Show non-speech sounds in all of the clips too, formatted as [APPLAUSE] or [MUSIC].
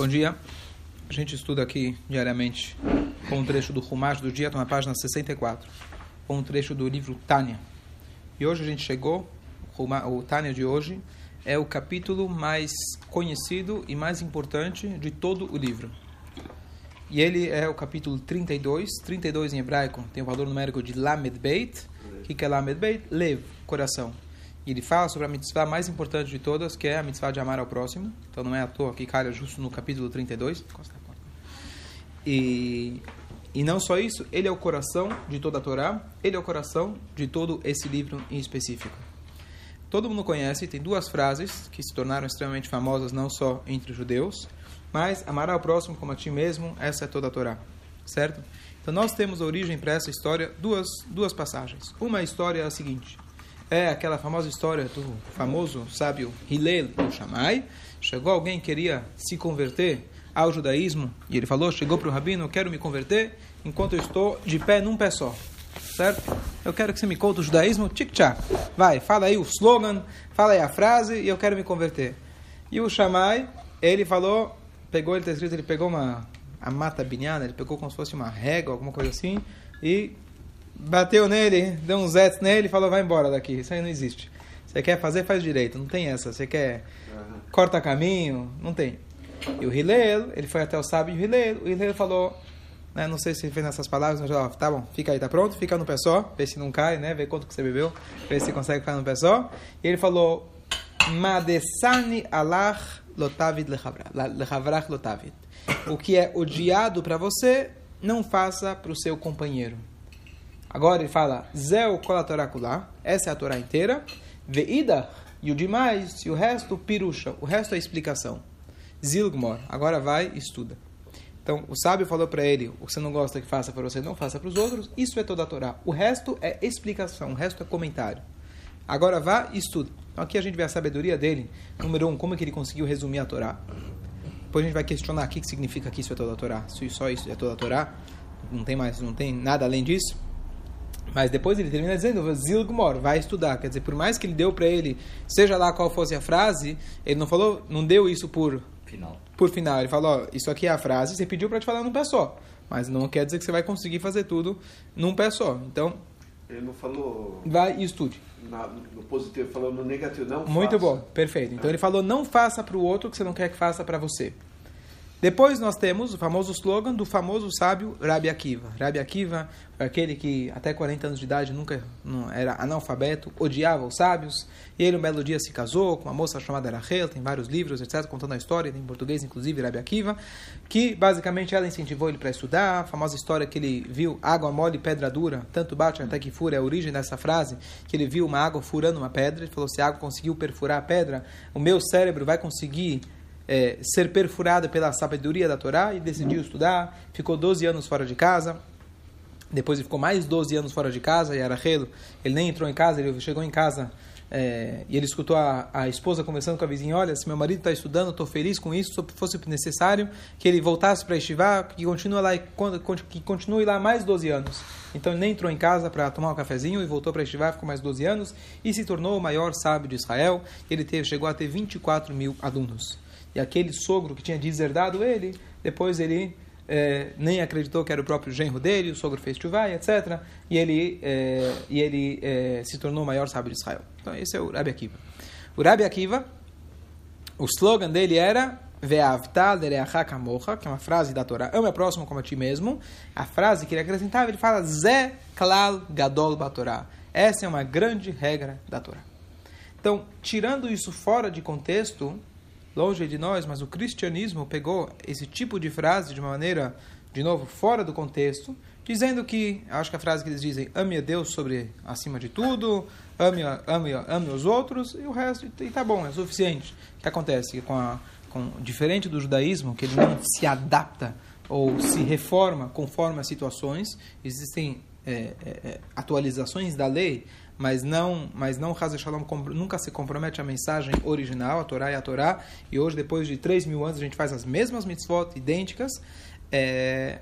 Bom dia. A gente estuda aqui diariamente com um trecho do Rumash do dia, está na página 64, com um trecho do livro Tânia. E hoje a gente chegou, o Tânia de hoje é o capítulo mais conhecido e mais importante de todo o livro. E ele é o capítulo 32, 32 em hebraico tem o valor numérico de Lamed Beit. O que é Lamed Beit? Lev, coração. E ele fala sobre a mitzvah mais importante de todas, que é a mitzvah de amar ao próximo. Então não é à toa que calha justo no capítulo 32. E, e não só isso, ele é o coração de toda a Torá, ele é o coração de todo esse livro em específico. Todo mundo conhece, tem duas frases que se tornaram extremamente famosas não só entre os judeus, mas amar ao próximo como a ti mesmo, essa é toda a Torá, certo? Então nós temos origem para essa história duas, duas passagens. Uma história é a seguinte: é aquela famosa história do famoso sábio Hillel do Shammai. Chegou alguém que queria se converter ao judaísmo e ele falou, chegou para o rabino, quero me converter enquanto eu estou de pé num pé só. Certo? Eu quero que você me conte o judaísmo, tic-tac. Vai, fala aí o slogan, fala aí a frase e eu quero me converter. E o Shammai, ele falou, pegou, ele está escrito, ele pegou uma a mata binhana, ele pegou como se fosse uma régua, alguma coisa assim, e bateu nele, deu um zets nele e falou, vai embora daqui, isso aí não existe. Você quer fazer, faz direito, não tem essa. Você quer, corta caminho, não tem. E o Hillel, ele foi até o sábio Hillel, o Hillel falou, né, não sei se ele fez nessas palavras, mas ó, tá bom, fica aí, tá pronto? Fica no pé só, vê se não cai, né? Vê quanto que você bebeu, vê se consegue ficar no pé só. E ele falou, Madesani Allah lotavid lechavrach lotavid. O que é odiado para você, não faça para o seu companheiro. Agora ele fala, Zeu kolatorakulá, essa é a Torá inteira, Veida, e o demais, e o resto, pirusha, o resto é explicação. Zilgmor, agora vai estuda. Então, o sábio falou para ele: o que você não gosta que faça para você, não faça para os outros. Isso é toda a Torá. O resto é explicação, o resto é comentário. Agora vá e estuda. Então, aqui a gente vê a sabedoria dele. Número um, como é que ele conseguiu resumir a Torá. Depois a gente vai questionar o que significa que isso é toda a Torá. Se só isso é toda a Torá, não tem mais, não tem nada além disso. Mas depois ele termina dizendo, Zilgmor, vai estudar. Quer dizer, por mais que ele deu para ele, seja lá qual fosse a frase, ele não falou, não deu isso por final. Por final, ele falou, isso aqui é a frase, você pediu para te falar num pé só. Mas não quer dizer que você vai conseguir fazer tudo num pé só. Então, ele não falou. Vai e estude. Na, no positivo, falou no negativo, não Muito faça. bom, perfeito. Então ele falou, não faça para o outro o que você não quer que faça para você. Depois nós temos o famoso slogan do famoso sábio Rabi Akiva. Rabi Akiva foi aquele que até 40 anos de idade nunca não, era analfabeto, odiava os sábios. E ele um belo dia se casou com uma moça chamada Rachel, tem vários livros, etc., contando a história, em português inclusive, Rabi Akiva, que basicamente ela incentivou ele para estudar. A famosa história que ele viu água mole e pedra dura, tanto bate até que fura, é a origem dessa frase, que ele viu uma água furando uma pedra. Ele falou, se a água conseguiu perfurar a pedra, o meu cérebro vai conseguir é, ser perfurado pela sabedoria da Torá e decidiu estudar. Ficou 12 anos fora de casa. Depois ele ficou mais 12 anos fora de casa. E Arachelo, ele nem entrou em casa, ele chegou em casa é, e ele escutou a, a, esposa conversando com a vizinha: Olha, se meu marido está estudando, estou feliz com isso. Se fosse necessário que ele voltasse para estivar, que continue lá, que continue lá mais 12 anos. Então ele nem entrou em casa para tomar um cafezinho e voltou para estivar, ficou mais 12 anos e se tornou o maior sábio de Israel. Ele teve, chegou a ter 24 mil alunos e aquele sogro que tinha deserdado ele, depois ele é, nem acreditou que era o próprio genro dele, o sogro fez chuvá, etc. E ele, é, e ele é, se tornou o maior sábio de Israel. Então esse é o Rabi Akiva. O Rabi Akiva, o slogan dele era que é uma frase da Torá, ame o próximo como a ti mesmo. A frase que ele acrescentava, ele fala Ze klal gadol batorá. Essa é uma grande regra da Torá. Então, tirando isso fora de contexto, longe de nós, mas o cristianismo pegou esse tipo de frase de uma maneira, de novo, fora do contexto, dizendo que, acho que a frase que eles dizem, ame a Deus sobre acima de tudo, ame, ame, ame os outros, e o resto, e tá bom, é suficiente. O que acontece? Com a, com, diferente do judaísmo, que ele não se adapta ou se reforma conforme as situações, existem é, é, é atualizações da lei, mas não, mas não Haz Shalom nunca se compromete à mensagem original, a Torá e a Torá, e hoje, depois de 3 mil anos, a gente faz as mesmas mitzvot idênticas, é,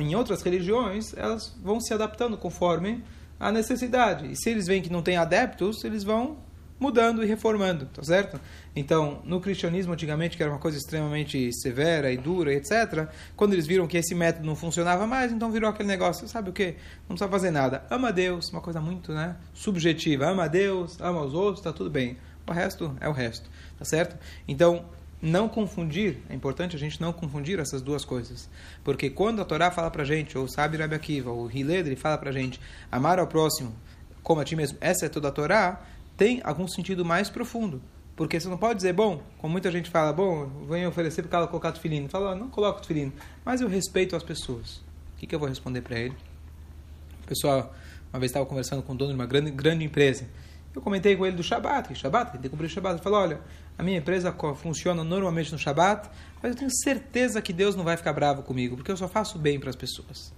em outras religiões, elas vão se adaptando conforme a necessidade. E se eles veem que não tem adeptos, eles vão mudando e reformando, tá certo? Então, no cristianismo antigamente, que era uma coisa extremamente severa e dura, etc., quando eles viram que esse método não funcionava mais, então virou aquele negócio, sabe o quê? Não precisa fazer nada. Ama Deus, uma coisa muito né, subjetiva. Ama Deus, ama os outros, tá tudo bem. O resto é o resto, tá certo? Então, não confundir, é importante a gente não confundir essas duas coisas. Porque quando a Torá fala pra gente, ou sabe Rabi Akiva, ou Hiledri fala pra gente, amar ao próximo como a ti mesmo, essa é toda a Torá, tem algum sentido mais profundo. Porque você não pode dizer, bom, como muita gente fala, bom, venho oferecer para ela colocar tefilino. Fala, não coloco tefilino, mas eu respeito as pessoas. O que, que eu vou responder para ele? O pessoal, uma vez estava conversando com o dono de uma grande, grande empresa. Eu comentei com ele do Shabat, que Shabat, tem que cumprir o Shabat. Ele falou, olha, a minha empresa funciona normalmente no Shabat, mas eu tenho certeza que Deus não vai ficar bravo comigo, porque eu só faço bem para as pessoas.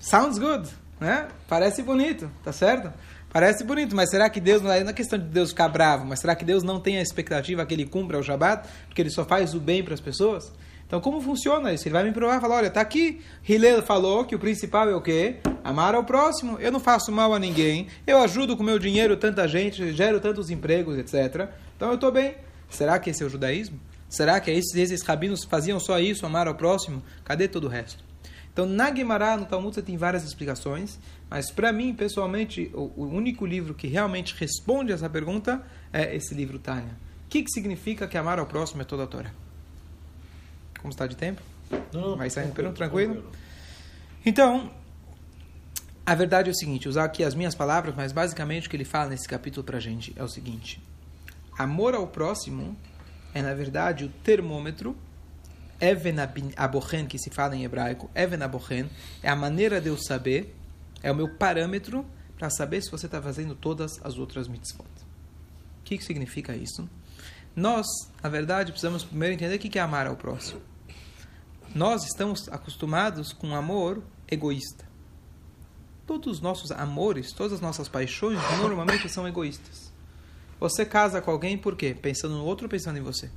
Sounds good, né? Parece bonito, tá certo? Parece bonito, mas será que Deus, não é questão de Deus ficar bravo, mas será que Deus não tem a expectativa que ele cumpra o Shabat, porque ele só faz o bem para as pessoas? Então, como funciona isso? Ele vai me provar e falar, olha, tá aqui, Hillel falou que o principal é o quê? Amar ao próximo. Eu não faço mal a ninguém, eu ajudo com meu dinheiro tanta gente, gero tantos empregos, etc. Então, eu estou bem. Será que esse é o judaísmo? Será que esses, esses rabinos faziam só isso, amar ao próximo? Cadê todo o resto? Então, na Guimará, no Talmud, você tem várias explicações, mas para mim, pessoalmente, o, o, único livro que realmente responde essa pergunta é esse livro Tânia. O que, que significa que amar ao próximo é toda a Torá? Como está de tempo? Não, Vai saindo tranquilo, tranquilo? tranquilo. Então, a verdade é o seguinte, usar aqui as minhas palavras, mas basicamente o que ele fala nesse capítulo para a gente é o seguinte. Amor ao próximo é, na verdade, o termômetro Even abochen, que se fala em hebraico, Even abochen, é a maneira de eu saber, é o meu parâmetro para saber se você está fazendo todas as outras mitzvot. O que, que significa isso? Nós, na verdade, precisamos primeiro entender o que é amar ao próximo. Nós estamos acostumados com um amor egoísta. Todos os nossos amores, todas as nossas paixões, normalmente são egoístas. Você casa com alguém por quê? Pensando no outro ou pensando em você?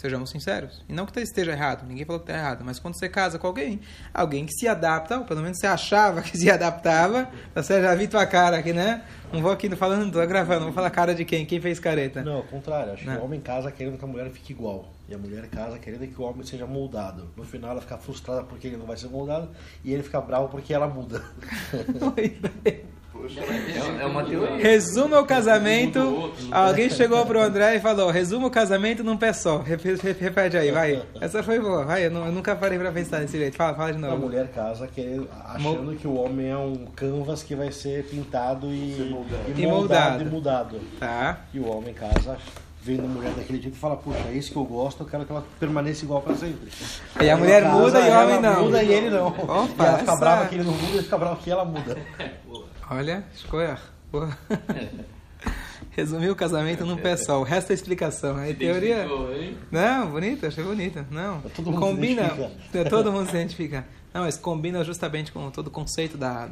Sejamos sinceros. E não que esteja errado, ninguém falou que está errado, mas quando você casa com alguém, alguém que se adapta, ou pelo menos você achava que se adaptava, você já vi tua cara aqui, né? Não vou aqui falando, não tô gravando, vou falar cara de quem? Quem fez careta? Não, ao contrário. Acho Não. que o homem casa querendo que a mulher fique igual. E a mulher casa querendo que o homem seja moldado. No final ela fica frustrada porque ele não vai ser moldado e ele fica bravo porque ela muda. [LAUGHS] Poxa, É, é uma teoria. Resuma o casamento. Alguém chegou pro André e falou: resuma o casamento num pé só. Repe- repe- Repete aí, vai. Essa foi boa, vai. Eu, não- eu nunca parei pra pensar nesse jeito. Fala, fala de A novo. mulher casa querendo, achando que o homem é um canvas que vai ser pintado e, Ser moldado. e E moldado e mudado. Tá. E o homem casa vendo a mulher daquele jeito e fala, puxa, é isso que eu gosto, eu quero que ela permaneça igual pra sempre. E a mulher casa, muda e o homem não. muda e ele não. Opa, e ela fica essa- brava que ele não muda, ele fica brava que ela muda. [LAUGHS] Olha. Boa. [LAUGHS] Resumiu o casamento num pé só. O resto é explicação. Aí teoria. Não, bonita, achei bonita. Não. Todo mundo se combina. identifica. Todo mundo se identifica. Não, mas combina justamente com todo o conceito da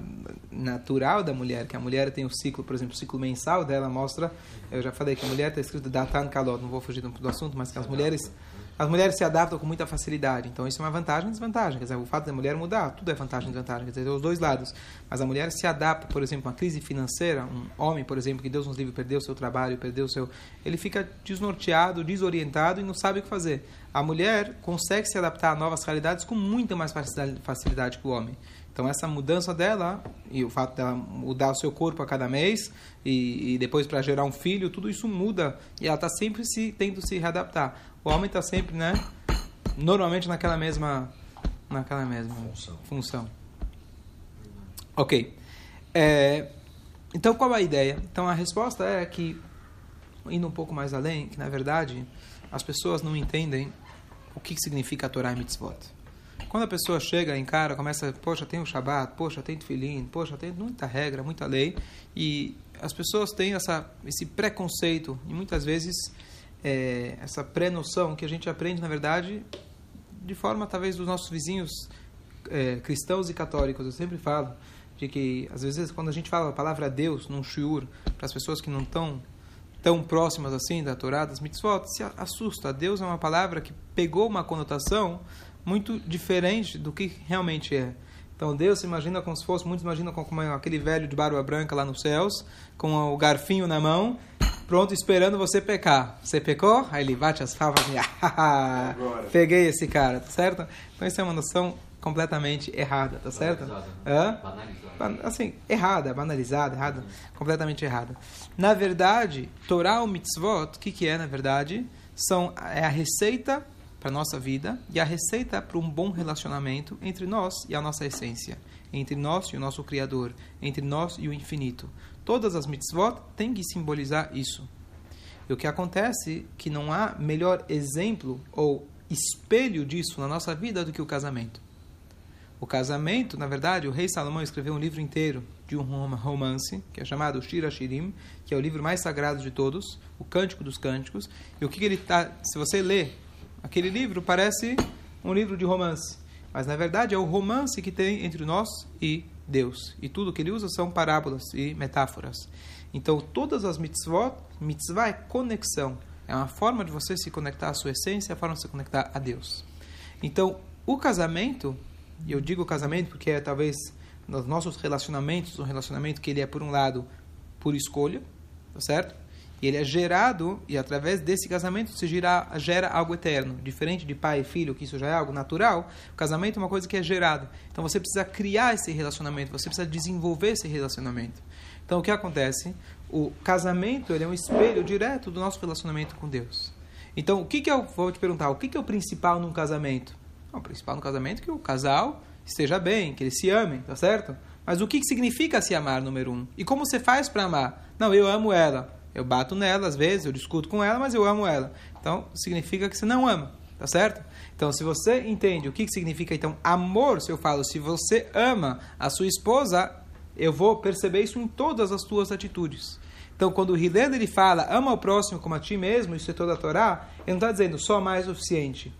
natural da mulher, que a mulher tem o ciclo, por exemplo, o ciclo mensal dela mostra, eu já falei que a mulher está escrito datan kalot, não vou fugir do assunto, mas que as mulheres as mulheres se adaptam com muita facilidade. Então isso é uma vantagem e desvantagem. Quer dizer, o fato da mulher mudar, tudo é vantagem e desvantagem. Quer dizer, os dois lados. Mas a mulher se adapta, por exemplo, a uma crise financeira, um homem, por exemplo, que Deus nos livre, perdeu seu trabalho, perdeu seu... Ele fica desnorteado, desorientado e não sabe o que fazer. A mulher consegue se adaptar a novas realidades com muita mais facilidade que o homem. Então essa mudança dela e o fato dela mudar o seu corpo a cada mês e, e depois para gerar um filho, tudo isso muda e ela está sempre se tendo se readaptar. O homem está sempre, né? Normalmente naquela mesma, naquela mesma Função. função. Ok. É, então qual a ideia? Então a resposta é que indo um pouco mais além, que na verdade as pessoas não entendem o que significa a Torá e Mitzvot. Quando a pessoa chega, encara, começa, poxa, tem o Shabat, poxa, tem Tefilin, poxa, tem muita regra, muita lei, e as pessoas têm essa, esse preconceito, e muitas vezes é, essa pré-noção que a gente aprende, na verdade, de forma talvez dos nossos vizinhos é, cristãos e católicos. Eu sempre falo de que, às vezes, quando a gente fala a palavra Deus num shiur, para as pessoas que não estão tão próximas assim da Torá, das mitzvot, se assusta. Deus é uma palavra que pegou uma conotação muito diferente do que realmente é. Então Deus se imagina como se fosse, muitos imaginam como aquele velho de barba branca lá nos céus, com o garfinho na mão, pronto, esperando você pecar. Você pecou? Aí ele bate as favas e [LAUGHS] ah, peguei esse cara, tá certo? Então isso é uma noção completamente errada, tá certo? Hã? Assim, errada, banalizada, errada, completamente errada. Na verdade, Torá ou mitzvot, o que, que é na verdade? São, é a receita para nossa vida e a receita para um bom relacionamento entre nós e a nossa essência, entre nós e o nosso Criador, entre nós e o infinito. Todas as mitzvot têm que simbolizar isso. E o que acontece é que não há melhor exemplo ou espelho disso na nossa vida do que o casamento. O casamento, na verdade, o rei Salomão escreveu um livro inteiro de um romance, que é chamado Shira Shirim, que é o livro mais sagrado de todos, o Cântico dos Cânticos. E o que ele está, se você ler Aquele livro parece um livro de romance, mas na verdade é o romance que tem entre nós e Deus. E tudo que ele usa são parábolas e metáforas. Então, todas as mitzvot, mitzvah é conexão. É uma forma de você se conectar à sua essência, é a forma de se conectar a Deus. Então, o casamento, e eu digo casamento porque é talvez nos nossos relacionamentos, um relacionamento que ele é, por um lado, por escolha, tá certo? E ele é gerado, e através desse casamento se gera, algo eterno. Diferente de pai e filho, que isso já é algo natural, o casamento é uma coisa que é gerado. Então você precisa criar esse relacionamento, você precisa desenvolver esse relacionamento. Então o que acontece? O casamento ele é um espelho direto do nosso relacionamento com Deus. Então o que, que eu vou te perguntar? O que, que é o principal num casamento? o principal no casamento é que o casal esteja bem, que eles se amem, tá certo? Mas o que, que significa se amar, número um? E como você faz para amar? Não, eu amo ela. Eu bato nela às vezes, eu discuto com ela, mas eu amo ela. Então, significa que você não ama, tá certo? Então, se você entende o que significa então amor, se eu falo, se você ama a sua esposa, eu vou perceber isso em todas as tuas atitudes. Então, quando o Hillel ele fala, ama o próximo como a ti mesmo, isso é toda a Torá, ele não está dizendo só mais o suficiente.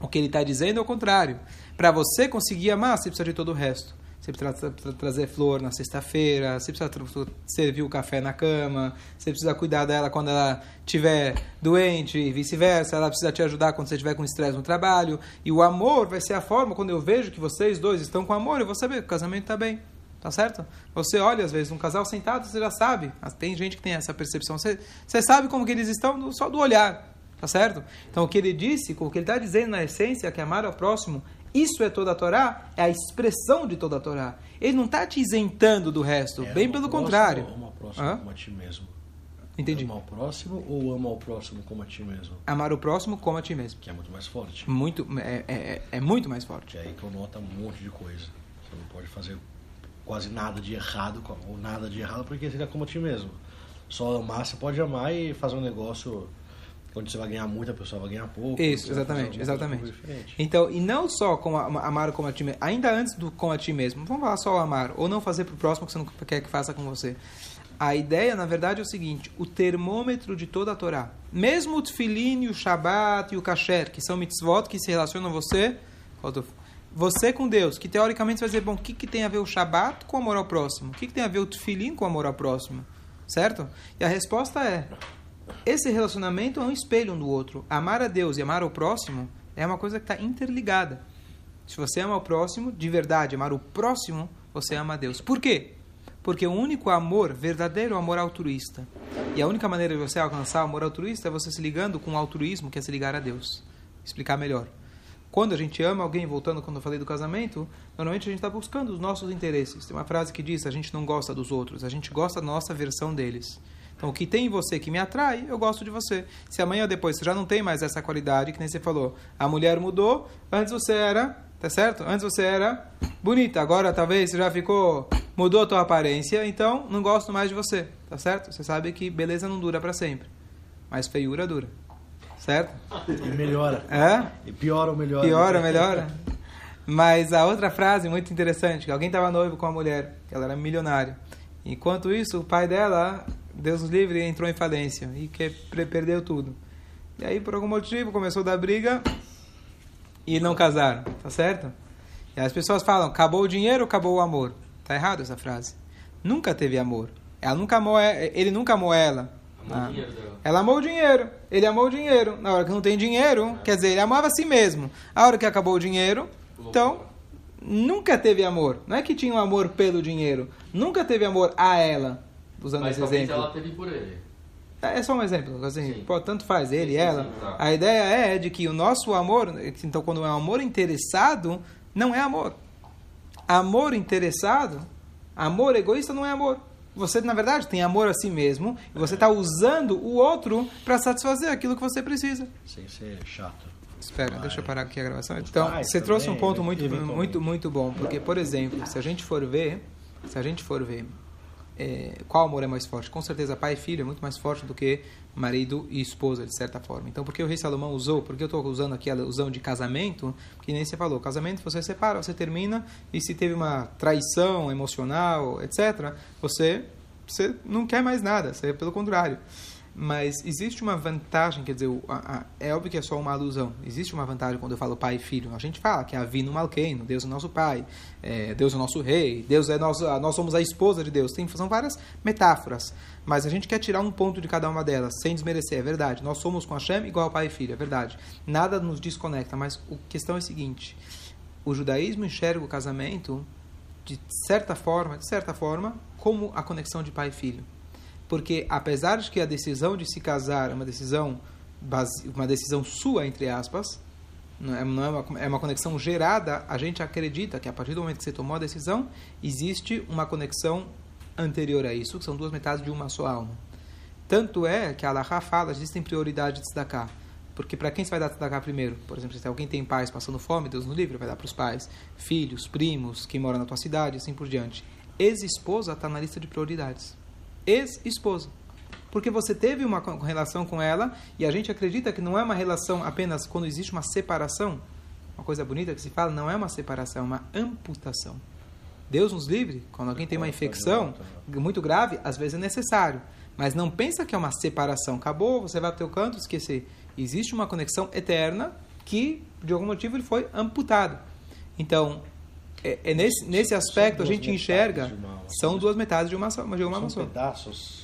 O que ele está dizendo é o contrário. Para você conseguir amar, você precisa de todo o resto. Você precisa tra trazer flor na sexta-feira, você precisa servir o café na cama, você precisa cuidar dela quando ela estiver doente e vice-versa, ela precisa te ajudar quando você estiver com estresse no trabalho. E o amor vai ser a forma, quando eu vejo que vocês dois estão com amor, eu vou saber que o casamento está bem. Tá certo? Você olha, às vezes, um casal sentado, você já sabe. Tem gente que tem essa percepção. Você, você sabe como que eles estão só do olhar. Tá certo? Então, o que ele disse, o que ele está dizendo na essência, é que amar ao próximo isso é toda a Torá? É a expressão de toda a Torá. Ele não está te isentando do resto, é, bem pelo contrário. Ama o próximo Hã? como a ti mesmo. Entendi. Amar o próximo ou ama o próximo como a ti mesmo? Amar o próximo como a ti mesmo. Que é muito mais forte. Muito, é, é, é, é muito mais forte. É aí que eu noto um monte de coisa. Você não pode fazer quase nada de errado ou nada de errado porque seria como a ti mesmo. Só amar, você pode amar e fazer um negócio onde você vai ganhar muito, a pessoa vai ganhar pouco. Isso, exatamente, exatamente. Então, e não só com a, amar como a ti mesmo, ainda antes do com a ti mesmo, vamos falar só o amar, ou não fazer para o próximo que você não quer que faça com você. A ideia, na verdade, é o seguinte: o termômetro de toda a Torá, mesmo o tefilim, o shabat e o kasher, que são mitzvot que se relacionam a você, você com Deus, que teoricamente você vai dizer, bom, o que, que tem a ver o shabat com o amor ao próximo? O que, que tem a ver o tefilim com o amor ao próximo? Certo? E a resposta é esse relacionamento é um espelho um do outro. Amar a Deus e amar o próximo é uma coisa que está interligada. Se você ama o próximo, de verdade, amar o próximo, você ama a Deus. Por quê? Porque o único amor verdadeiro é o amor altruísta. E a única maneira de você alcançar o amor altruísta é você se ligando com o altruísmo, que é se ligar a Deus. Explicar melhor. Quando a gente ama alguém, voltando quando eu falei do casamento, normalmente a gente está buscando os nossos interesses. Tem uma frase que diz: a gente não gosta dos outros, a gente gosta da nossa versão deles. Então, o que tem em você que me atrai, eu gosto de você. Se amanhã ou depois você já não tem mais essa qualidade, que nem você falou, a mulher mudou, antes você era, tá certo? Antes você era bonita, agora talvez você já ficou, mudou a tua aparência, então não gosto mais de você, tá certo? Você sabe que beleza não dura para sempre, mas feiura dura, certo? E melhora. É? E piora ou melhora. Piora ou melhora. Mas a outra frase muito interessante, que alguém estava noivo com uma mulher, que ela era milionária. Enquanto isso, o pai dela Deus nos livre, entrou em falência e que perdeu tudo. E aí, por algum motivo, começou a dar briga e não casaram, tá certo? E as pessoas falam, acabou o dinheiro, acabou o amor. Tá errado essa frase. Nunca teve amor. Ela nunca amou, ele nunca amou ela. Ah. Ela amou o dinheiro. Ele amou o dinheiro. Na hora que não tem dinheiro, quer dizer, ele amava a si mesmo. A hora que acabou o dinheiro, então nunca teve amor. Não é que tinha um amor pelo dinheiro. Nunca teve amor a ela. Usando Mas esse exemplo. ela teve por ele. É é só um exemplo, assim, Sim. pô, tanto faz ele Sim, e sim, ela. sim, tá. A ideia é de que o nosso amor, então quando é um amor interessado, não é amor. Amor interessado, amor egoísta não é amor. Você, na verdade, tem amor a si mesmo e você está usando o outro para satisfazer aquilo que você precisa. Sem ser chato. Espera, Vai. deixa eu parar aqui a gravação. Então, pais você trouxe um ponto muito, eventualmente. muito, muito bom, porque, por exemplo, se a gente for ver, se a gente for ver é, qual amor é mais forte, com certeza pai e filho é muito mais forte do que marido e esposa, de certa forma. Então, por que o rei Salomão usou? Porque eu estou usando aqui a alusão de casamento, que nem você falou. Casamento, você separa, você termina, e se teve uma traição emocional, etc., você, você não quer mais nada, você, pelo contrário. Mas existe uma vantagem, quer dizer, é óbvio que é só uma alusão. Existe uma vantagem quando eu falo pai e filho. A gente fala que é Avino Malkeino, Deus é nosso pai, é, Deus é nosso rei, Deus é nosso, nós somos a esposa de Deus. Tem, são várias metáforas. Mas a gente quer tirar um ponto de cada uma delas, sem desmerecer, é verdade. Nós somos com Hashem igual pai e filho, é verdade. Nada nos desconecta, mas a questão é a seguinte: o judaísmo enxerga o casamento de certa forma, de certa forma, como a conexão de pai e filho porque apesar de que a decisão de se casar é uma decisão base, uma decisão sua entre aspas não é, não é, uma, é uma conexão gerada a gente acredita que a partir do momento que você tomou a decisão existe uma conexão anterior a isso que são duas metades de uma só alma tanto é que a Allahá fala existem prioridades de tzedakah porque para quem você vai dar tzedakah primeiro? Por exemplo, se alguém tem pais passando fome, Deus no livre vai dar para os pais, filhos, primos, quem mora na tua cidade, assim por diante. Ex-esposa está na lista de prioridades ex-esposa. Porque você teve uma relação com ela e a gente acredita que não é uma relação apenas quando existe uma separação. Uma coisa bonita que se fala, não é uma separação, é uma amputação. Deus nos livre, quando alguém tem uma infecção muito grave, às vezes é necessário. Mas não pensa que é uma separação. Acabou, você vai para o teu canto, esquecer. Existe uma conexão eterna que, de algum motivo, ele foi amputado. Então, é, é nesse, nesse aspecto a gente enxerga, são duas metades de uma só. De uma São só. pedaços.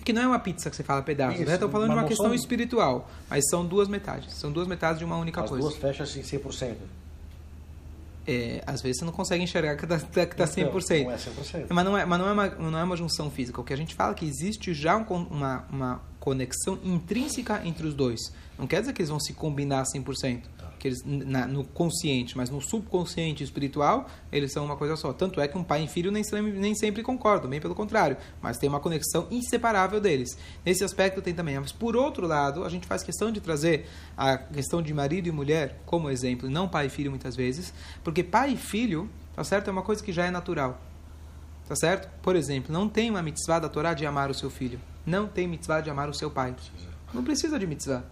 É que não é uma pizza que você fala pedaços, Isso, né? Estou falando de uma questão são- espiritual, mas são duas metades. São duas metades de uma única As coisa. duas fecham assim 100%. É, às vezes você não consegue enxergar que está tá, que tá 100%. Então, não é 100%. Mas não é, mas não é, uma, não é uma junção física. O que a gente fala é que existe já um uma, uma conexão intrínseca entre os dois. Não quer dizer que eles vão se combinar 100%. Que eles, na, no consciente, mas no subconsciente espiritual, eles são uma coisa só. Tanto é que um pai e filho nem, nem sempre concordam, bem pelo contrário. Mas tem uma conexão inseparável deles. Nesse aspecto tem também. Mas por outro lado, a gente faz questão de trazer a questão de marido e mulher como exemplo, não pai e filho muitas vezes, porque pai e filho, tá certo? É uma coisa que já é natural. Tá certo? Por exemplo, não tem uma mitzvah da Torá de amar o seu filho. Não tem mitzvah de amar o seu pai. Não precisa de mitzvah.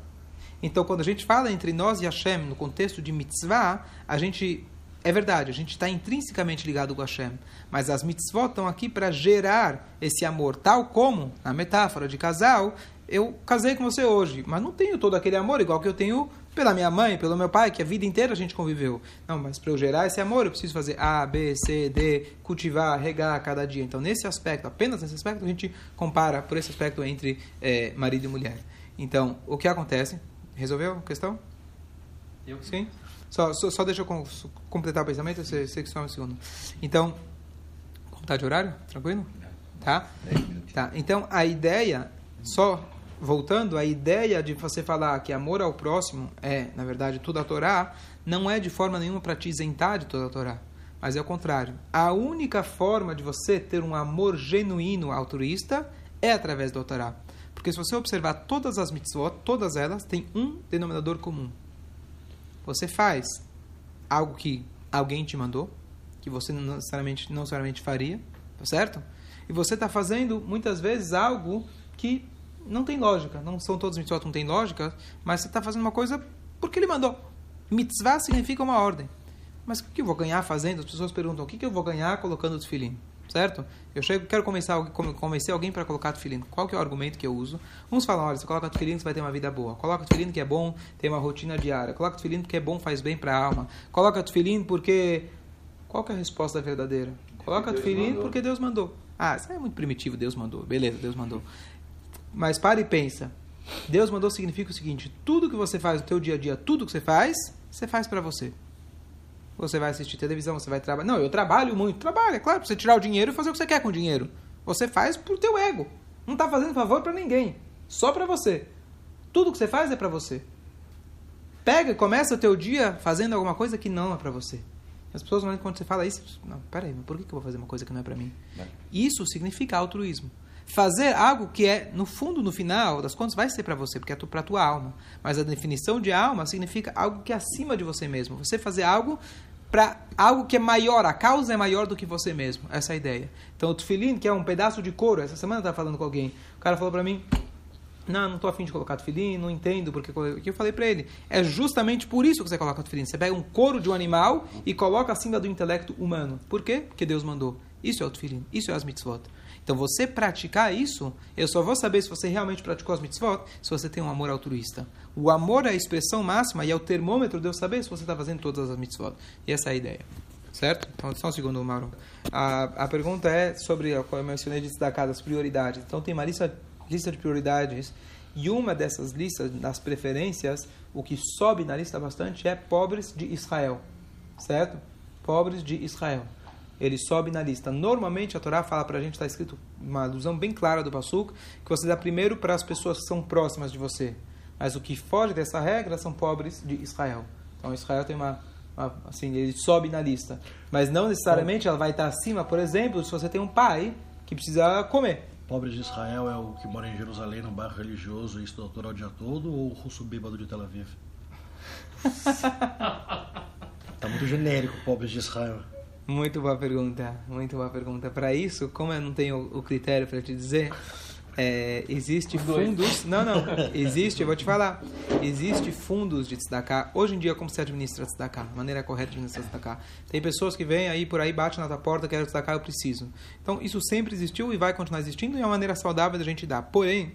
Então, quando a gente fala entre nós e Hashem no contexto de mitzvah, a gente. É verdade, a gente está intrinsecamente ligado com Hashem. Mas as mitzvot estão aqui para gerar esse amor. Tal como, na metáfora de casal, eu casei com você hoje, mas não tenho todo aquele amor igual que eu tenho pela minha mãe, pelo meu pai, que a vida inteira a gente conviveu. Não, mas para eu gerar esse amor, eu preciso fazer A, B, C, D, cultivar, regar cada dia. Então, nesse aspecto, apenas nesse aspecto, a gente compara por esse aspecto entre eh, marido e mulher. Então, o que acontece? Resolveu a questão? Eu Sim? Só, só, só deixa eu com- completar o pensamento, você, você que só um segundo. Então, como tá de horário? Tranquilo? Tá? Tá. Então, a ideia, só voltando, a ideia de você falar que amor ao próximo é, na verdade, tudo a Torá, não é de forma nenhuma para te isentar de toda a Torá. Mas é o contrário. A única forma de você ter um amor genuíno altruísta é através da Torá. Porque se você observar todas as mitzvot, todas elas têm um denominador comum. Você faz algo que alguém te mandou, que você não necessariamente, não necessariamente faria, tá certo? E você está fazendo, muitas vezes, algo que não tem lógica. Não são todos os mitzvot não tem lógica, mas você está fazendo uma coisa porque ele mandou. Mitzvah significa uma ordem. Mas o que eu vou ganhar fazendo? As pessoas perguntam, o que eu vou ganhar colocando o tefilim? Certo? Eu chego, quero começar, convencer alguém para colocar tefilim. Qual que é o argumento que eu uso? Uns falam, olha, você coloca tefilim, você vai ter uma vida boa. Coloca tefilim que é bom, tem uma rotina diária. Coloca tefilim porque é bom, faz bem para a alma. Coloca tefilim porque... Qual que é a resposta verdadeira? Coloca mandou. porque Deus mandou. Ah, isso é muito primitivo, Deus mandou. Beleza, Deus mandou. Mas para e pensa. Deus mandou significa o seguinte: tudo que você faz no teu dia a dia, tudo que você faz, você faz para você. Você vai assistir televisão, você vai trabalhar. Não, eu trabalho muito. Trabalha, é claro, pra você tirar o dinheiro e fazer o que você quer com o dinheiro. Você faz por teu ego. Não está fazendo favor para ninguém. Só para você. Tudo que você faz é para você. Pega e começa o teu dia fazendo alguma coisa que não é para você. As pessoas, quando você fala isso, não, peraí, mas por que eu vou fazer uma coisa que não é para mim? Isso significa altruísmo. Fazer algo que é, no fundo, no final das contas, vai ser para você, porque é para tua alma. Mas a definição de alma significa algo que é acima de você mesmo. Você fazer algo para algo que é maior, a causa é maior do que você mesmo. Essa é a ideia. Então, o tefilim, que é um pedaço de couro, essa semana eu estava falando com alguém, o cara falou para mim, não, não estou afim de colocar tefilim, não entendo porque que eu falei para ele. É justamente por isso que você coloca tefilim. Você pega um couro de um animal e coloca acima do intelecto humano. Por quê? Porque Deus mandou. Isso é o tefilim, isso é as mitzvot. Então, você praticar isso, eu só vou saber se você realmente praticou as mitzvot se você tem um amor altruísta. O amor é a expressão máxima e é o termômetro de eu saber se você está fazendo todas as mitzvot. E essa é a ideia. Certo? Então, só um segundo, Mauro. A, a pergunta é sobre, como eu mencionei, de destacar das prioridades. Então, tem uma lista, lista de prioridades e uma dessas listas, das preferências, o que sobe na lista bastante é pobres de Israel. Certo? Pobres de Israel ele sobe na lista. Normalmente a Torá fala para a gente, está escrito uma alusão bem clara do Pasuk, que você dá primeiro para as pessoas que são próximas de você. Mas o que foge dessa regra são pobres de Israel. Então Israel tem uma, uma assim, ele sobe na lista. Mas não necessariamente ela vai estar acima, por exemplo, se você tem um pai que precisa comer. Pobres de Israel é o que mora em Jerusalém, no bairro religioso e estuda doutorado o dia todo, ou o russo bêbado de Tel Aviv? [LAUGHS] tá muito genérico, pobres de Israel. Muito boa pergunta, muito boa pergunta. Para isso, como eu não tenho o critério para te dizer, é, existe fundos. Não, não. Existe, eu vou te falar. Existe fundos de tzedakah. Hoje em dia, como se administra? A maneira correta de administrar tzedakah. Tem pessoas que vêm aí por aí, batem na tua porta, querem tzedakah, eu preciso. Então, isso sempre existiu e vai continuar existindo e é uma maneira saudável da gente dar. Porém,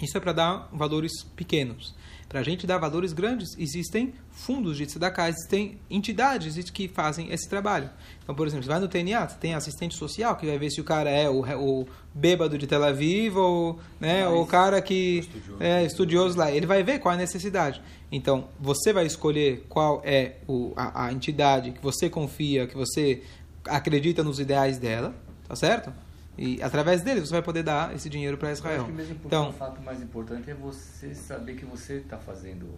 isso é para dar valores pequenos. Para a gente dar valores grandes, existem fundos de tzedakah, existem entidades que fazem esse trabalho. Então, por exemplo, você vai no TNA, você tem assistente social que vai ver se o cara é o, o bêbado de Tel Aviv ou, né, ou o cara que estudioso. é estudioso lá. Ele vai ver qual é a necessidade. Então, você vai escolher qual é o, a, a entidade que você confia, que você acredita nos ideais dela, tá certo? E através dele você vai poder dar esse dinheiro para Israel. Eu acho que mesmo então, o fato mais importante é você saber que você está fazendo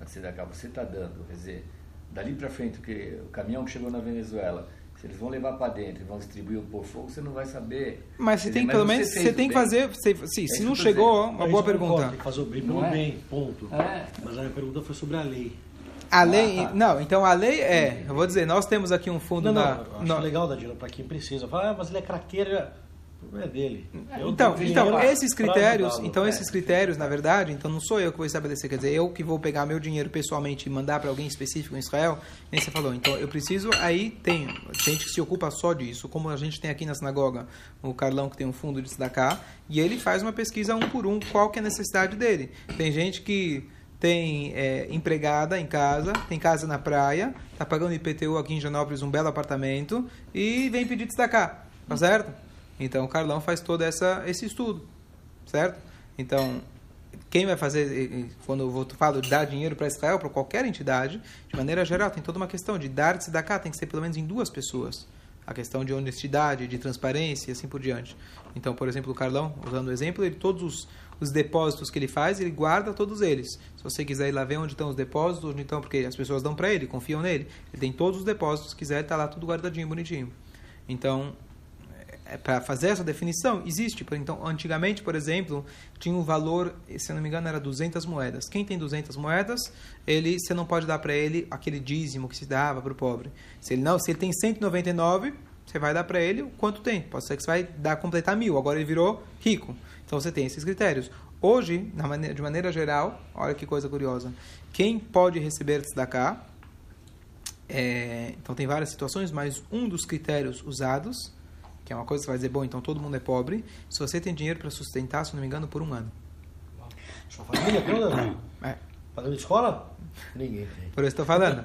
a tzedakah, você está dando. Quer dizer, dali para frente, que o caminhão que chegou na Venezuela, se eles vão levar para dentro e vão distribuir por fogo, você não vai saber. Mas você tem, pelo menos, você, tem que fazer. Você, sim, é se não chegou, uma boa pergunta. Tem que fazer o bem pelo é? bem, ponto. É. Mas a minha pergunta foi sobre a lei. A lei, ah, tá. não, então a lei é, eu vou dizer, nós temos aqui um fundo não, na. Não, eu acho não. legal, Dadila, para quem precisa. Fala, ah, mas ele é craqueiro é dele. Eu então, então esses critérios, então esses critérios, na verdade, então não sou eu que vou estabelecer, quer dizer, eu que vou pegar meu dinheiro pessoalmente e mandar para alguém específico em Israel, nem você falou. Então eu preciso, aí tem gente que se ocupa só disso, como a gente tem aqui na sinagoga, o Carlão que tem um fundo de Sidaká, e ele faz uma pesquisa um por um, qual que é a necessidade dele. Tem gente que tem é, empregada em casa, tem casa na praia, tá pagando IPTU aqui em Janópolis um belo apartamento e vem pedir destacar, tá certo? Então o Carlão faz todo essa, esse estudo, certo? Então, quem vai fazer, quando eu falo de dar dinheiro para Israel, para qualquer entidade, de maneira geral, tem toda uma questão de dar se cá, tem que ser pelo menos em duas pessoas. A questão de honestidade, de transparência e assim por diante. Então, por exemplo, o Carlão, usando o exemplo, ele todos os, os depósitos que ele faz, ele guarda todos eles. Se você quiser ir lá ver onde estão os depósitos, onde estão, porque as pessoas dão para ele, confiam nele. Ele tem todos os depósitos, se quiser, está lá tudo guardadinho, bonitinho. Então, para fazer essa definição, existe. Então, antigamente, por exemplo, tinha um valor, se não me engano, era 200 moedas. Quem tem 200 moedas, ele, você não pode dar para ele aquele dízimo que se dava para o pobre. Se ele não, se ele tem 199, você vai dar para ele o quanto tem. Pode ser que você vai dar completar mil. Agora ele virou rico. Então você tem esses critérios. Hoje, maneira, de maneira geral, olha que coisa curiosa. Quem pode receber tzedakah, é, então tem várias situações, mas um dos critérios usados que é uma coisa que você vai dizer, bom, então todo mundo é pobre, se você tem dinheiro para sustentar, se não me engano, por um ano. Sua família toda? É. Pagando escola? Ninguém tem. Por isso estou falando.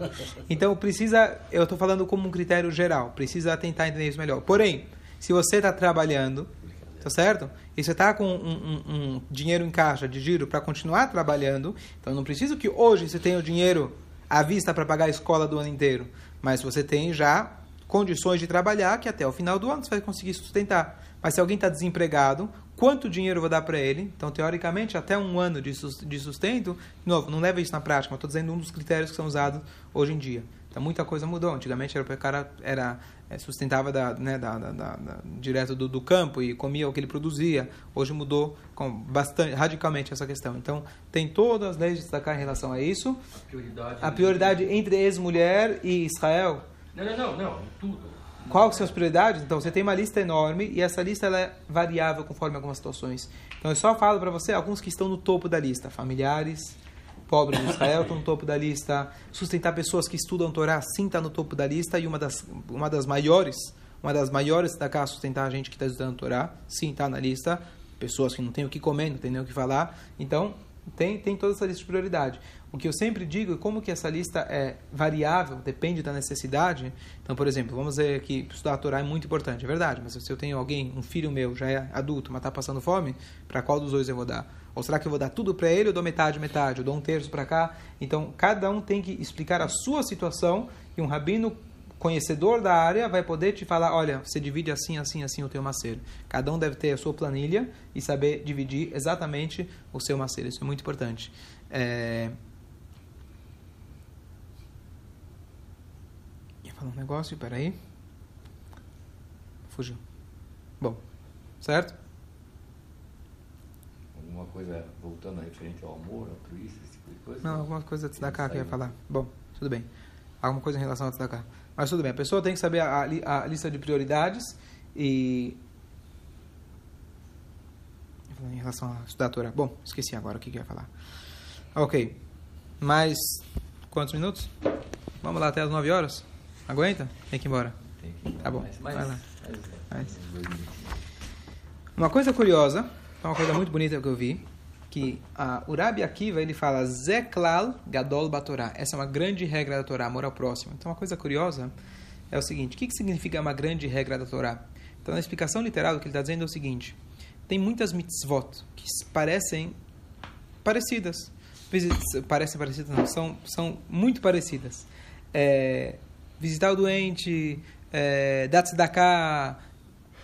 Então precisa, eu estou falando como um critério geral, precisa tentar entender isso melhor. Porém, se você está trabalhando, tá certo? E você está com um, um, um, dinheiro em caixa de giro para continuar trabalhando, então não preciso que hoje você tenha o dinheiro à vista para pagar a escola do ano inteiro, mas você tem já condições de trabalhar que até o final do ano você vai conseguir sustentar. Mas se alguém está desempregado, quanto dinheiro eu vou dar para ele? Então, teoricamente, até um ano de sustento, de novo, não leva isso na prática, mas estou dizendo um dos critérios que são usados hoje em dia. Então, muita coisa mudou. Antigamente, era, o cara era, é, sustentava da, né, da, da, da, direto do, do, campo e comia o que ele produzia. Hoje mudou com bastante, radicalmente essa questão. Então, tem todas as leis de destacar em relação a isso. A prioridade, a prioridade entre ex-mulher e Israel. Não, não, não, não, tudo. Quais são as prioridades? Então, você tem uma lista enorme e essa lista ela é variável conforme algumas situações. Então, eu só falo para você alguns que estão no topo da lista. Familiares, pobres de Israel estão no topo da lista. Sustentar pessoas que estudam Torá, sim, está no topo da lista. E uma das, uma das maiores, uma das maiores da casa sustentar a gente que está estudando Torá, sim, está na lista. Pessoas que não têm o que comer, não têm nem o que falar. Então, tem, tem toda essa lista de prioridade. O que eu sempre digo é como que essa lista é variável, depende da necessidade. Então, por exemplo, vamos dizer que estudar a Torá é muito importante, é verdade, mas se eu tenho alguém, um filho meu, já é adulto, mas está passando fome, para qual dos dois eu vou dar? Ou será que eu vou dar tudo para ele, ou dou metade, metade, eu dou um terço para cá? Então, cada um tem que explicar a sua situação e um rabino conhecedor da área vai poder te falar, olha, você divide assim, assim, assim o teu maceiro. Cada um deve ter a sua planilha e saber dividir exatamente o seu maceiro. Isso é muito importante. É... falar um negócio, peraí. Fugiu. Bom, certo? Alguma coisa voltando referente ao amor, altruísta, esse tipo de coisa? Não, alguma coisa de cá que eu ia falar. Bom, tudo bem. Alguma coisa em relação a cá. Mas tudo bem, a pessoa tem que saber a, a, a lista de prioridades e. Em relação a estudar a Torá. Bom, esqueci agora o que, que eu ia falar. Ok. Mais quantos minutos? Vamos lá até as 9 horas? Aguenta? Tem que ir embora. Tem que ir embora. Tá bom. Vai lá. mais. Uma coisa curiosa, uma coisa muito bonita que eu vi, que a Urabi Akiva ele fala Zeklal Gadol Batorá. Essa é uma grande regra da Torá, amor ao próximo. Então, uma coisa curiosa é o seguinte: o que, que significa uma grande regra da Torá? Então, na explicação literal, o que ele está dizendo é o seguinte: tem muitas mitzvot que parecem parecidas. Parecem parecidas, não, são, são muito parecidas. É, visitar o doente, é, dar tzedakah,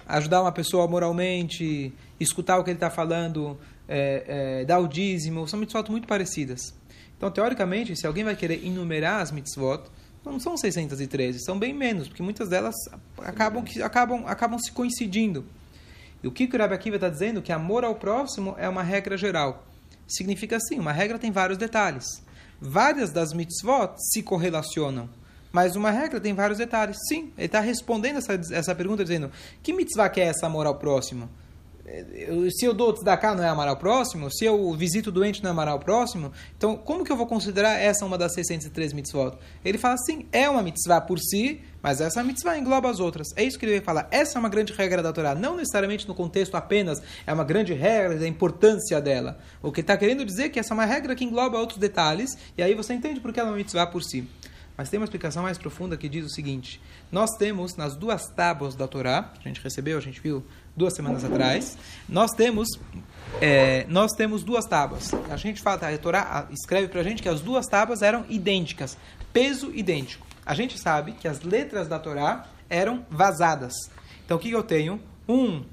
ajudar uma pessoa moralmente, escutar o que ele está falando é, é, dar o dízimo, são mitzvot muito parecidas. Então, teoricamente, se alguém vai querer enumerar as mitzvot, não são 613, são bem menos, porque muitas delas acabam, acabam, acabam se coincidindo. E o que o Rabbi Akiva está dizendo? Que amor ao próximo é uma regra geral. Significa assim, uma regra tem vários detalhes. Várias das mitzvot se correlacionam, mas uma regra tem vários detalhes. Sim, ele está respondendo essa, essa pergunta dizendo, que mitzvah que é essa amor ao próximo? se eu dou tzedakah não é amar ao próximo, se eu visito o doente não é amar ao próximo, então como que eu vou considerar essa uma das 603 mitzvot? Ele fala assim, é uma mitzvah por si, mas essa mitzvah engloba as outras. É isso que ele vai falar. Essa é uma grande regra da Torá, não necessariamente no contexto apenas é uma grande regra da importância dela. O que está querendo dizer é que essa é uma regra que engloba outros detalhes, e aí você entende porque ela é uma mitzvah por si. Mas tem uma explicação mais profunda que diz o seguinte: nós temos nas duas tábuas da Torá, que a gente recebeu, a gente viu duas semanas atrás, nós temos é, nós temos duas tábuas. A gente fala, a Torá escreve para a gente que as duas tábuas eram idênticas, peso idêntico. A gente sabe que as letras da Torá eram vazadas. Então o que eu tenho? Um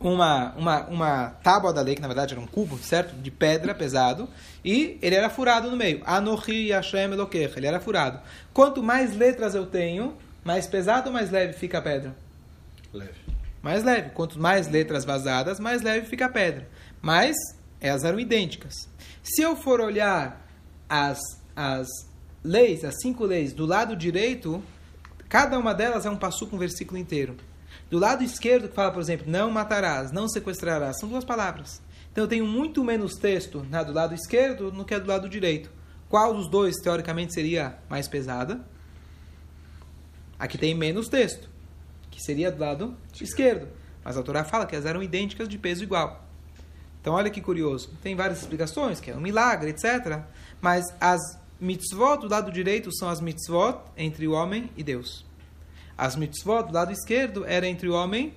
uma, uma, uma tábua da lei, que na verdade era um cubo, certo? De pedra pesado, e ele era furado no meio. Anohi Hashem Eloquech, ele era furado. Quanto mais letras eu tenho, mais pesado ou mais leve fica a pedra? Leve mais leve. Quanto mais letras vazadas, mais leve fica a pedra. Mas elas eram idênticas. Se eu for olhar as, as leis, as cinco leis, do lado direito, cada uma delas é um passo com um versículo inteiro. Do lado esquerdo, que fala, por exemplo, não matarás, não sequestrarás, são duas palavras. Então eu tenho muito menos texto do lado esquerdo do que do lado direito. Qual dos dois, teoricamente, seria mais pesada? Aqui tem menos texto que seria do lado esquerdo. Mas a Torá fala que elas eram idênticas de peso igual. Então olha que curioso. Tem várias explicações, que é um milagre, etc. Mas as mitzvot do lado direito são as mitzvot entre o homem e Deus. As mitzvot do lado esquerdo eram entre o homem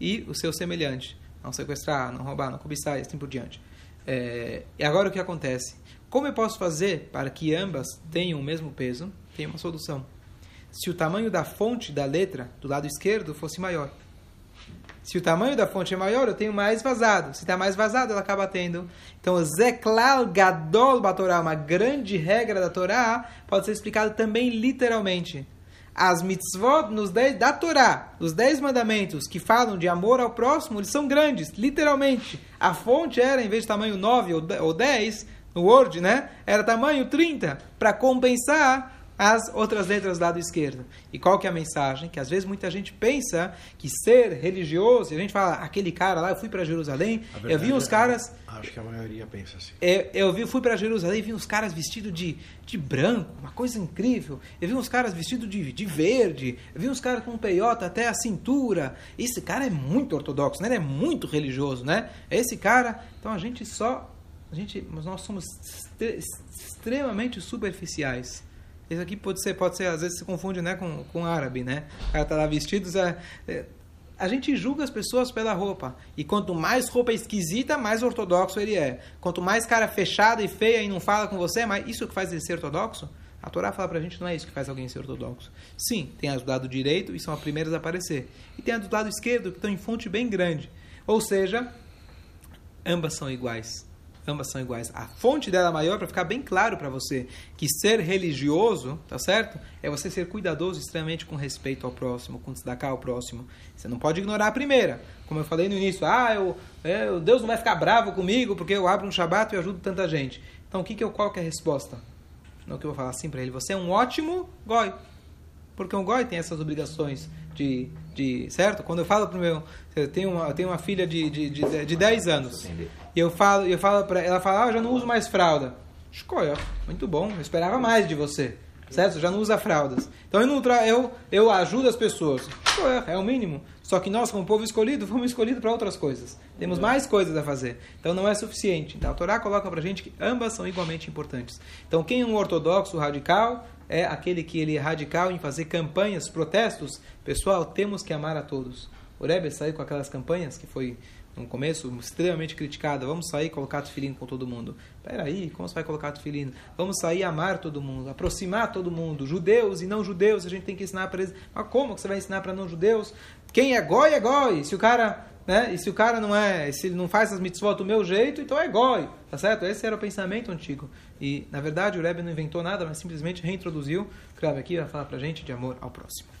e o seu semelhante. Não sequestrar, não roubar, não cobiçar e assim por diante. É, e agora o que acontece? Como eu posso fazer para que ambas tenham o mesmo peso? Tem uma solução. Se o tamanho da fonte da letra do lado esquerdo fosse maior. Se o tamanho da fonte é maior, eu tenho mais vazado. Se está mais vazado, ela acaba tendo. Então, Zeklal Gadol Batorá, uma grande regra da Torá, pode ser explicado também literalmente. As mitzvot nos dez, da Torá, os dez mandamentos que falam de amor ao próximo, eles são grandes, literalmente. A fonte era, em vez de tamanho 9 ou 10, no Word, né? Era tamanho 30, para compensar as outras letras do lado esquerdo. E qual que é a mensagem? Que às vezes muita gente pensa que ser religioso, a gente fala, aquele cara lá, eu fui para Jerusalém, eu vi uns caras... Acho que a maioria pensa assim. Eu, eu vi, fui para Jerusalém e vi uns caras vestidos de, de branco, uma coisa incrível. Eu vi uns caras vestidos de, de verde, eu vi uns caras com um peiota até a cintura. Esse cara é muito ortodoxo, né? ele é muito religioso, né? Esse cara... Então a gente só... A gente, mas nós somos extremamente superficiais. Isso aqui pode ser, pode ser, às vezes se confunde né, com, com árabe, né? O cara tá lá vestido, é, é, a gente julga as pessoas pela roupa. E quanto mais roupa esquisita, mais ortodoxo ele é. Quanto mais cara fechada e feia e não fala com você, mais isso que faz ele ser ortodoxo? A Torá fala pra gente não é isso que faz alguém ser ortodoxo. Sim, tem as do lado direito e são as primeiras a aparecer. E tem as do lado esquerdo que estão em fonte bem grande. Ou seja, ambas são iguais ambas são iguais. A fonte dela é maior para ficar bem claro para você que ser religioso, tá certo? É você ser cuidadoso extremamente com respeito ao próximo, com destacar ao próximo. Você não pode ignorar a primeira. Como eu falei no início, ah, eu, eu, Deus não vai ficar bravo comigo porque eu abro um shabat e ajudo tanta gente. Então, o que que eu, qual que é a resposta? Não que eu vou falar assim para ele, você é um ótimo goi. Porque um goi tem essas obrigações de, de certo? Quando eu falo para o meu, eu tenho uma, eu tenho uma filha de, de, de, de 10 anos. E eu falo, eu falo para ela fala, ah, eu já não uso mais fralda. Escolha, muito bom, eu esperava mais de você. Certo? Já não usa fraldas. Então eu não tra eu, eu ajudo as pessoas. É o mínimo. Só que nós, como povo escolhido, [LAUGHS] fomos escolhidos para outras coisas. Temos mais coisas a fazer. Então não é suficiente. Então a Torá coloca para gente que ambas são igualmente importantes. Então quem é um ortodoxo radical é aquele que ele é radical em fazer campanhas, protestos. Pessoal, temos que amar a todos. O Rebbe saiu com aquelas campanhas que foi no começo, extremamente criticada. Vamos sair colocar tefilin com todo mundo. Peraí, como você vai colocar tefilin? Vamos sair amar todo mundo, aproximar todo mundo. Judeus e não judeus, a gente tem que ensinar para eles. Mas como que você vai ensinar para não judeus? Quem é goi é goi. Se o cara, né? E se o cara não é, se ele não faz as mitzvot do meu jeito, então é goi. Tá certo? Esse era o pensamento antigo. E, na verdade, o Rebbe não inventou nada, mas simplesmente reintroduziu. Rebbe aqui vai falar pra gente de amor ao próximo.